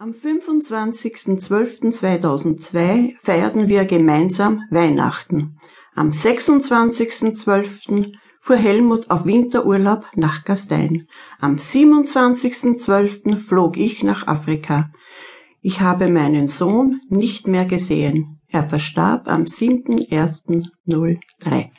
Am 25.12.2002 feierten wir gemeinsam Weihnachten. Am 26.12. fuhr Helmut auf Winterurlaub nach Gastein. Am 27.12. flog ich nach Afrika. Ich habe meinen Sohn nicht mehr gesehen. Er verstarb am 7.1.03.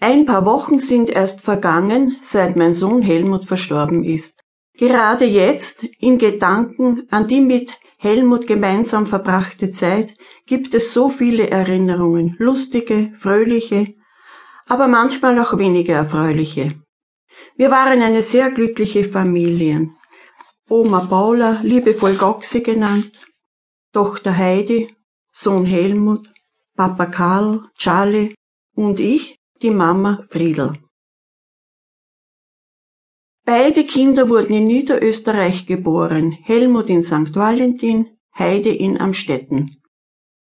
Ein paar Wochen sind erst vergangen, seit mein Sohn Helmut verstorben ist. Gerade jetzt, in Gedanken an die mit Helmut gemeinsam verbrachte Zeit, gibt es so viele Erinnerungen, lustige, fröhliche, aber manchmal auch weniger erfreuliche. Wir waren eine sehr glückliche Familie. Oma Paula, liebevoll Goxi genannt, Tochter Heidi, Sohn Helmut, Papa Karl, Charlie und ich, die Mama Friedel. Beide Kinder wurden in Niederösterreich geboren, Helmut in St. Valentin, Heide in Amstetten.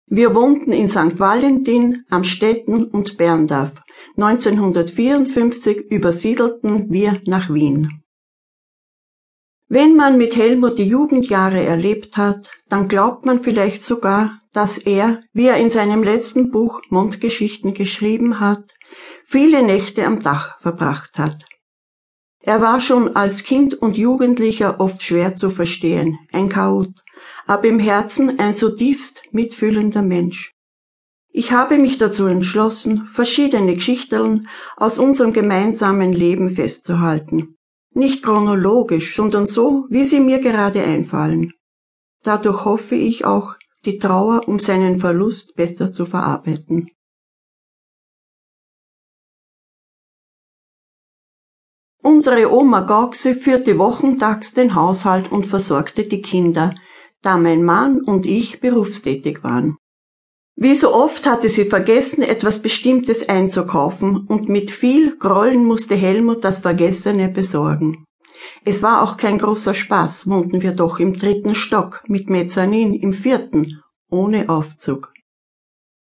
Wir wohnten in St. Valentin, Amstetten und Berndorf. 1954 übersiedelten wir nach Wien. Wenn man mit Helmut die Jugendjahre erlebt hat, dann glaubt man vielleicht sogar, dass er, wie er in seinem letzten Buch Mondgeschichten geschrieben hat, viele Nächte am Dach verbracht hat. Er war schon als Kind und Jugendlicher oft schwer zu verstehen, ein Chaot, aber im Herzen ein so tiefst mitfühlender Mensch. Ich habe mich dazu entschlossen, verschiedene Geschichten aus unserem gemeinsamen Leben festzuhalten. Nicht chronologisch, sondern so, wie sie mir gerade einfallen. Dadurch hoffe ich auch, die Trauer um seinen Verlust besser zu verarbeiten. Unsere Oma Gaugse führte wochentags den Haushalt und versorgte die Kinder, da mein Mann und ich berufstätig waren. Wie so oft hatte sie vergessen, etwas Bestimmtes einzukaufen, und mit viel Grollen musste Helmut das Vergessene besorgen. Es war auch kein großer Spaß, wohnten wir doch im dritten Stock, mit Mezzanin im vierten, ohne Aufzug.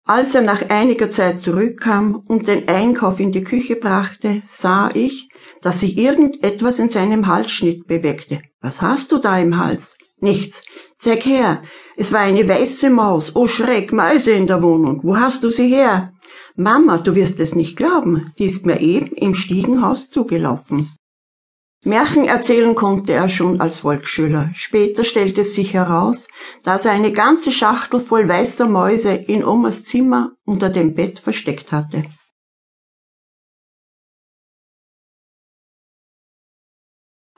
Als er nach einiger Zeit zurückkam und den Einkauf in die Küche brachte, sah ich, dass sich irgendetwas in seinem Halsschnitt bewegte. Was hast du da im Hals? Nichts. Zeig her. Es war eine weiße Maus. Oh Schreck, Mäuse in der Wohnung. Wo hast du sie her? Mama, du wirst es nicht glauben. Die ist mir eben im Stiegenhaus zugelaufen. Märchen erzählen konnte er schon als Volksschüler. Später stellte es sich heraus, dass er eine ganze Schachtel voll weißer Mäuse in Omas Zimmer unter dem Bett versteckt hatte.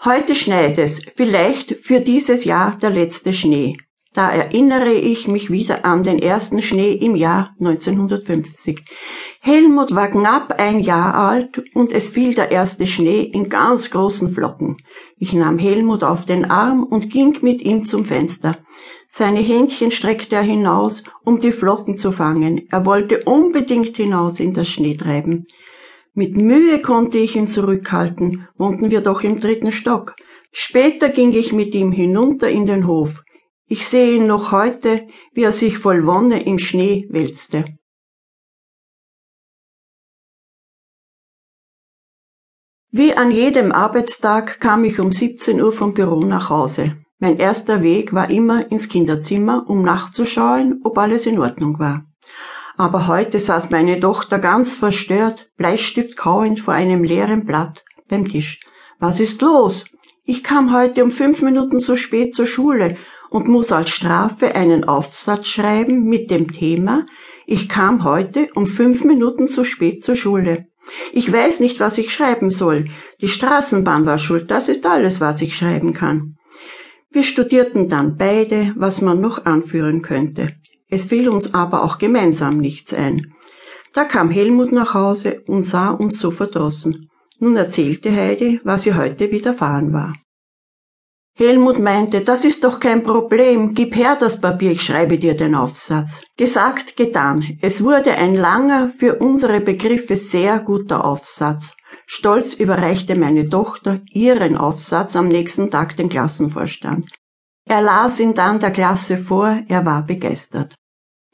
Heute schneit es, vielleicht für dieses Jahr der letzte Schnee. Da erinnere ich mich wieder an den ersten Schnee im Jahr 1950. Helmut war knapp ein Jahr alt und es fiel der erste Schnee in ganz großen Flocken. Ich nahm Helmut auf den Arm und ging mit ihm zum Fenster. Seine Händchen streckte er hinaus, um die Flocken zu fangen. Er wollte unbedingt hinaus in das Schneetreiben. Mit Mühe konnte ich ihn zurückhalten, wohnten wir doch im dritten Stock. Später ging ich mit ihm hinunter in den Hof. Ich sehe ihn noch heute, wie er sich voll Wonne im Schnee wälzte. Wie an jedem Arbeitstag kam ich um 17 Uhr vom Büro nach Hause. Mein erster Weg war immer ins Kinderzimmer, um nachzuschauen, ob alles in Ordnung war. Aber heute saß meine Tochter ganz verstört, Bleistift kauend vor einem leeren Blatt beim Tisch. Was ist los? Ich kam heute um fünf Minuten zu spät zur Schule und muss als Strafe einen Aufsatz schreiben mit dem Thema Ich kam heute um fünf Minuten zu spät zur Schule. Ich weiß nicht, was ich schreiben soll. Die Straßenbahn war schuld, das ist alles, was ich schreiben kann. Wir studierten dann beide, was man noch anführen könnte. Es fiel uns aber auch gemeinsam nichts ein. Da kam Helmut nach Hause und sah uns so verdrossen. Nun erzählte Heidi, was ihr heute widerfahren war. Helmut meinte, das ist doch kein Problem, gib her das Papier, ich schreibe dir den Aufsatz. Gesagt, getan. Es wurde ein langer, für unsere Begriffe sehr guter Aufsatz. Stolz überreichte meine Tochter ihren Aufsatz am nächsten Tag den Klassenvorstand. Er las ihn dann der Klasse vor, er war begeistert.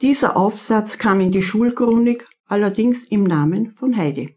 Dieser Aufsatz kam in die Schulchronik, allerdings im Namen von Heidi.